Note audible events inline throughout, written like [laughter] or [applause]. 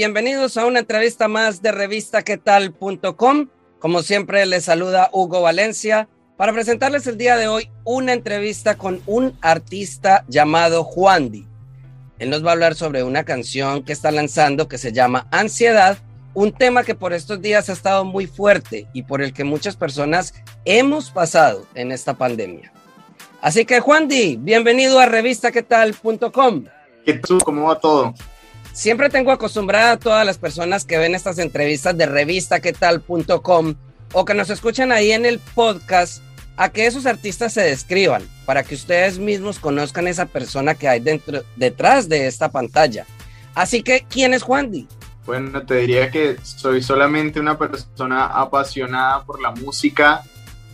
Bienvenidos a una entrevista más de revistaquetal.com. Como siempre les saluda Hugo Valencia para presentarles el día de hoy una entrevista con un artista llamado Juandi. Él nos va a hablar sobre una canción que está lanzando que se llama Ansiedad, un tema que por estos días ha estado muy fuerte y por el que muchas personas hemos pasado en esta pandemia. Así que Juan Di, bienvenido a revistaquetal.com. ¿Qué tal? ¿Cómo va todo? Siempre tengo acostumbrada a todas las personas que ven estas entrevistas de revistaquetal.com o que nos escuchan ahí en el podcast a que esos artistas se describan para que ustedes mismos conozcan esa persona que hay dentro, detrás de esta pantalla. Así que, ¿quién es Juan? Bueno, te diría que soy solamente una persona apasionada por la música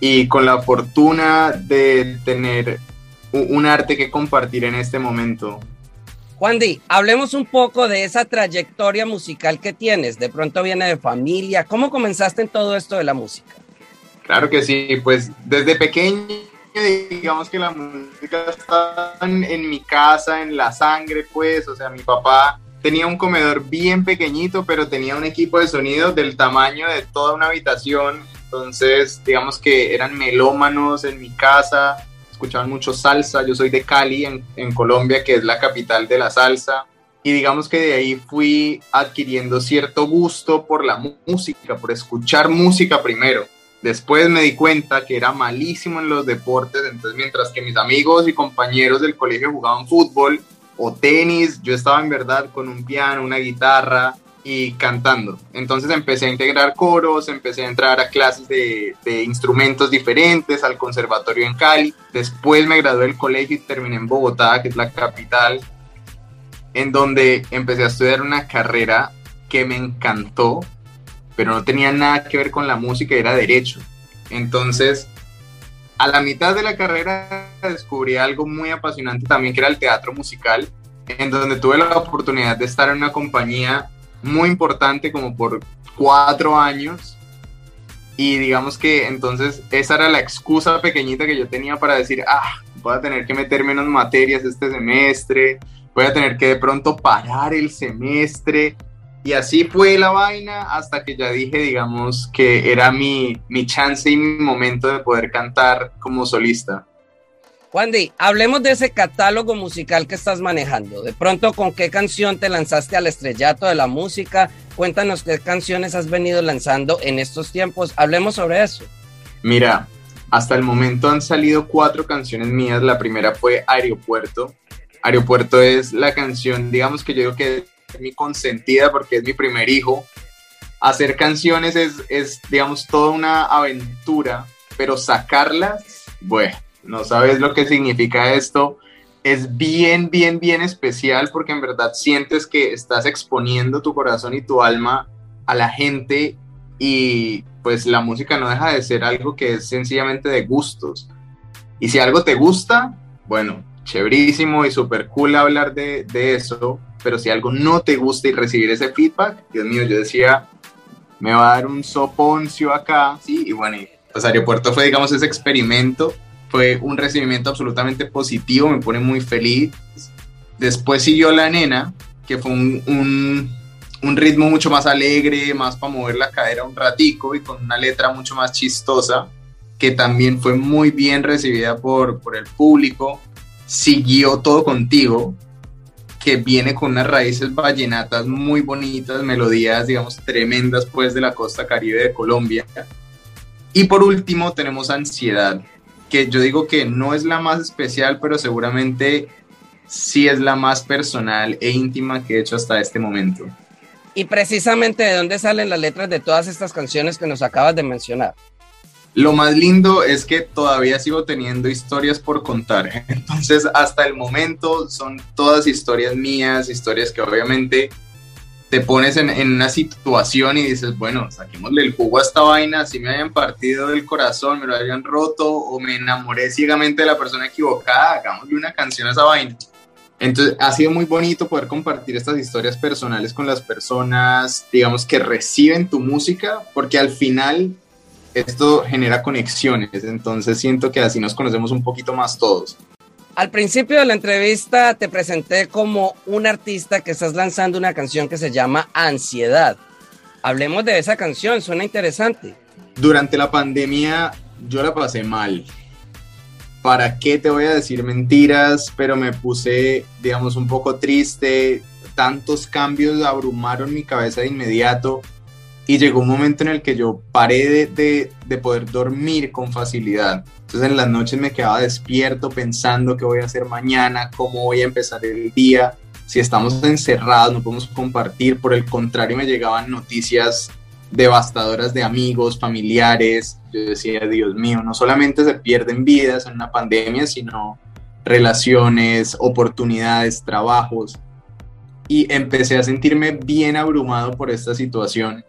y con la fortuna de tener un arte que compartir en este momento. Juan Di, hablemos un poco de esa trayectoria musical que tienes. De pronto viene de familia. ¿Cómo comenzaste en todo esto de la música? Claro que sí, pues desde pequeño digamos que la música está en, mi casa, en la sangre, pues, o sea, mi papá tenía un comedor bien pequeñito, pero tenía un equipo de sonido del tamaño de toda una habitación, entonces digamos que eran melómanos en mi casa, escuchaban mucho salsa, yo soy de Cali, en, Colombia, que es la capital de la salsa, y digamos que de ahí fui adquiriendo cierto gusto por la música, por escuchar música primero. Después me di cuenta que era malísimo en los deportes, entonces mientras que mis amigos y compañeros del colegio jugaban fútbol o tenis, yo estaba en verdad con un piano, una guitarra y cantando. Entonces empecé a integrar coros, empecé a entrar a clases de, instrumentos diferentes, al conservatorio en Cali. Después me gradué del colegio y terminé en Bogotá, que es la capital, en donde empecé a estudiar una carrera que me encantó, pero no tenía nada que ver con la música, era derecho. Entonces, a la mitad de la carrera descubrí algo muy apasionante también, que era el teatro musical, en donde tuve la oportunidad de estar en una compañía muy importante como por cuatro años. Y digamos que entonces esa era la excusa pequeñita que yo tenía para decir, ah, voy a tener que meter menos materias este semestre, voy a tener que de pronto parar el semestre y así fue la vaina hasta que ya dije, digamos, que era mi, mi chance y mi momento de poder cantar como solista. Wandy, hablemos de ese catálogo musical que estás manejando. De pronto, ¿con qué canción te lanzaste al estrellato de la música? Cuéntanos qué canciones has venido lanzando en estos tiempos. Hablemos sobre eso. Mira, hasta el momento han salido cuatro canciones mías. La primera fue Aeropuerto. Aeropuerto es la canción, digamos que yo digo que mi consentida porque es mi primer hijo. Hacer canciones es, es, digamos, toda una aventura, pero sacarlas, bueno, no sabes lo que significa esto. Es bien, bien, bien especial porque en verdad sientes que estás exponiendo tu corazón y tu alma a la gente y pues la música no deja de ser algo que es sencillamente de gustos. Y si algo te gusta, bueno, chéverísimo y súper cool hablar de, de eso, pero si algo no te gusta y recibir ese feedback, Dios mío, yo decía, me va a dar un soponcio acá, sí, y bueno, pues Aeropuerto fue, digamos, ese experimento, fue un recibimiento absolutamente positivo, me pone muy feliz. Después siguió La Nena, que fue un, un, ritmo mucho más alegre, más para mover la cadera un ratico y con una letra mucho más chistosa, que también fue muy bien recibida por, por el público. Siguió todo contigo, que viene con unas raíces vallenatas muy bonitas, melodías, digamos, tremendas, pues, de la costa caribe de Colombia. Y por último tenemos Ansiedad, que yo digo que no es la más especial, pero seguramente sí es la más personal e íntima que he hecho hasta este momento. Y precisamente de dónde salen las letras de todas estas canciones que nos acabas de mencionar. Lo más lindo es que todavía sigo teniendo historias por contar. [laughs] Entonces, hasta el momento son todas historias mías, historias que obviamente te pones en, una situación y dices, bueno, saquémosle el jugo a esta vaina, si me hayan partido el corazón, me lo hayan roto o me enamoré ciegamente de la persona equivocada, hagámosle una canción a esa vaina. Entonces ha sido muy bonito poder compartir estas historias personales con las personas, digamos, que reciben tu música, porque al final esto genera conexiones, entonces siento que así nos conocemos un poquito más todos. Al principio de la entrevista te presenté como un artista que estás lanzando una canción que se llama Ansiedad. Hablemos de esa canción, suena interesante. Durante la pandemia yo la pasé mal. ¿Para qué te voy a decir mentiras? Pero me puse, digamos, un poco triste. Tantos cambios abrumaron mi cabeza de inmediato y llegó un momento en el que yo paré de, de, poder dormir con facilidad. Entonces en las noches me quedaba despierto pensando qué voy a hacer mañana, cómo voy a empezar el día. Si estamos encerrados, no podemos compartir. Por el contrario, me llegaban noticias devastadoras de amigos, familiares. Yo decía, Dios mío, no solamente se pierden vidas en una pandemia, sino relaciones, oportunidades, trabajos. Y empecé a sentirme bien abrumado por esta situación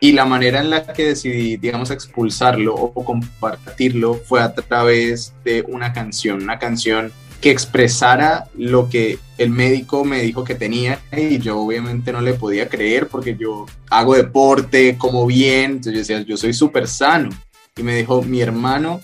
y la manera en la que decidí, digamos, expulsarlo o compartirlo fue a través de una canción, una canción que expresara lo que el médico me dijo que tenía y yo obviamente no le podía creer porque yo hago deporte, como bien, entonces yo decía, yo soy súper sano. Y me dijo, mi hermano,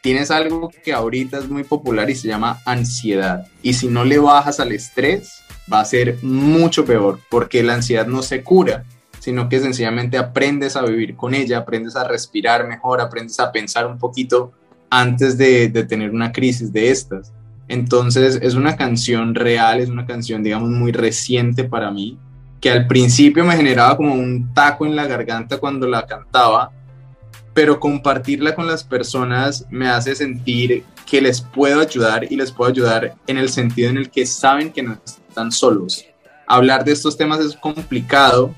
tienes algo que ahorita es muy popular y se llama ansiedad. Y si no le bajas al estrés, va a ser mucho peor porque la ansiedad no se cura sino que sencillamente aprendes a vivir con ella, aprendes a respirar mejor, aprendes a pensar un poquito antes de, tener una crisis de estas. Entonces es una canción real, es una canción, digamos, muy reciente para mí, que al principio me generaba como un taco en la garganta cuando la cantaba, pero compartirla con las personas me hace sentir que les puedo ayudar y les puedo ayudar en el sentido en el que saben que no están solos. Hablar de estos temas es complicado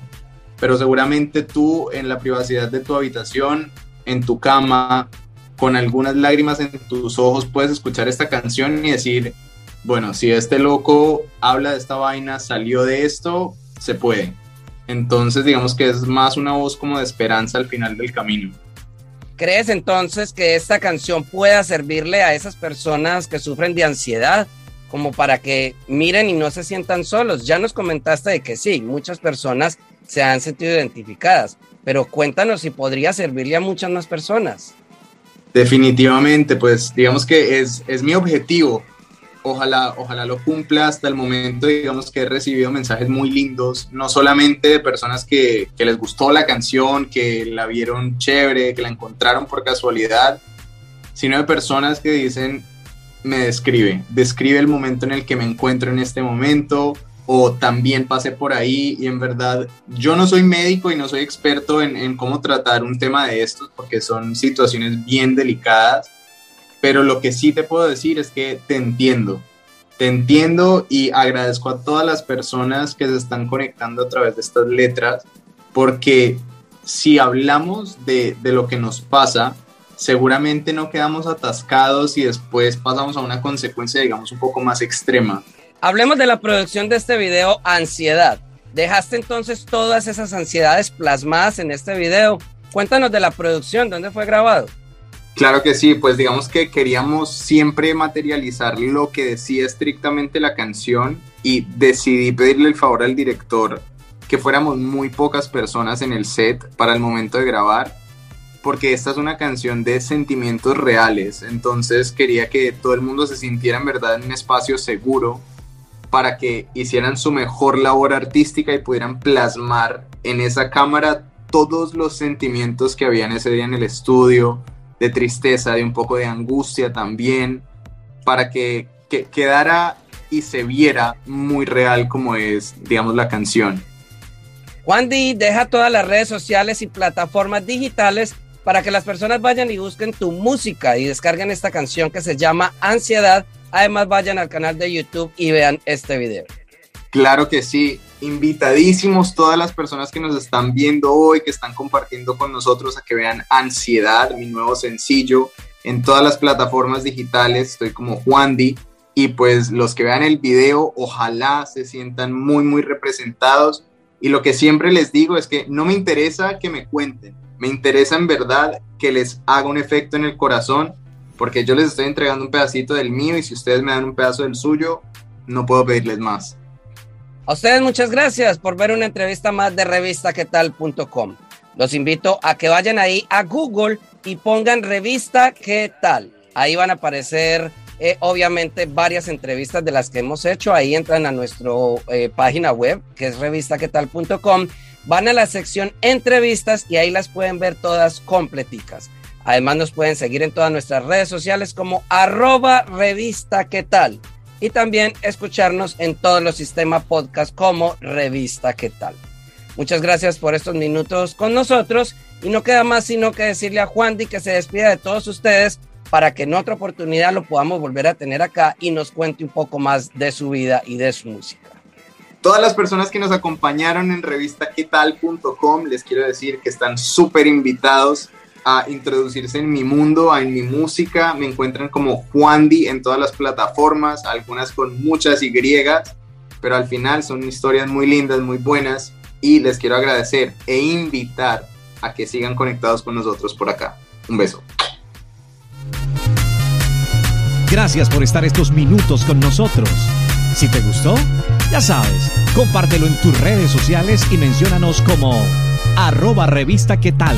pero seguramente tú en la privacidad de tu habitación, en tu cama, con algunas lágrimas en tus ojos, puedes escuchar esta canción y decir, bueno, si este loco habla de esta vaina, salió de esto, se puede. Entonces digamos que es más una voz como de esperanza al final del camino. ¿Crees entonces que esta canción pueda servirle a esas personas que sufren de ansiedad? como para que miren y no se sientan solos. Ya nos comentaste de que sí, muchas personas se han sentido identificadas, pero cuéntanos si podría servirle a muchas más personas. Definitivamente, pues digamos que es, es mi objetivo. Ojalá, ojalá lo cumpla hasta el momento, digamos que he recibido mensajes muy lindos, no solamente de personas que, que les gustó la canción, que la vieron chévere, que la encontraron por casualidad, sino de personas que dicen, me describe, describe el momento en el que me encuentro en este momento, o también pasé por ahí y en verdad yo no soy médico y no soy experto en, cómo tratar un tema de estos porque son situaciones bien delicadas, pero lo que sí te puedo decir es que te entiendo, te entiendo y agradezco a todas las personas que se están conectando a través de estas letras porque si hablamos de, de lo que nos pasa, seguramente no quedamos atascados y después pasamos a una consecuencia, digamos, un poco más extrema Hablemos de la producción de este video, Ansiedad. Dejaste entonces todas esas ansiedades plasmadas en este video. Cuéntanos de la producción, ¿dónde fue grabado? Claro que sí, pues digamos que queríamos siempre materializar lo que decía estrictamente la canción y decidí pedirle el favor al director que fuéramos muy pocas personas en el set para el momento de grabar, porque esta es una canción de sentimientos reales, entonces quería que todo el mundo se sintiera en verdad en un espacio seguro para que hicieran su mejor labor artística y pudieran plasmar en esa cámara todos los sentimientos que habían ese día en el estudio, de tristeza, de un poco de angustia también, para que, quedara y se viera muy real como es, digamos, la canción. Juan Di deja todas las redes sociales y plataformas digitales para que las personas vayan y busquen tu música y descarguen esta canción que se llama Ansiedad Además, vayan al canal de YouTube y vean este video. Claro que sí. invitadísimos todas las personas que nos están viendo hoy, que están compartiendo con nosotros a que vean Ansiedad, mi nuevo sencillo, en todas las plataformas digitales. Estoy como Juan Di. Y pues los que vean el video, ojalá se sientan muy, muy representados. Y lo que siempre les digo es que no me interesa que me cuenten, me interesa en verdad que les haga un efecto en el corazón, porque yo les estoy entregando un pedacito del mío y si ustedes me dan un pedazo del suyo, no puedo pedirles más. A ustedes muchas gracias por ver una entrevista más de revistaquetal.com. Los invito a que vayan ahí a Google y pongan revista qué tal. Ahí van a aparecer eh, obviamente varias entrevistas de las que hemos hecho. Ahí entran a nuestra eh, página web que es revistaquetal.com. Van a la sección entrevistas y ahí las pueden ver todas completicas. Además nos pueden seguir en todas nuestras redes sociales como arroba revista qué tal y también escucharnos en todos los sistemas podcast como Revista ¿Qué tal? Muchas gracias por estos minutos con nosotros y no queda más sino que decirle a Juan Di que se despida de todos ustedes para que en otra oportunidad lo podamos volver a tener acá y nos cuente un poco más de su vida y de su música. Todas las personas que nos acompañaron en revistaquetal.com les quiero decir que están súper invitados a introducirse en mi mundo, en mi música. Me encuentran como Juandi en todas las plataformas, algunas con muchas Y, pero al final son historias muy lindas, muy buenas y les quiero agradecer e invitar a que sigan conectados con nosotros por acá. Un beso. Gracias por estar estos minutos con nosotros. Si te gustó, ya sabes, compártelo en tus redes sociales y menciónanos como arroba revista qué tal.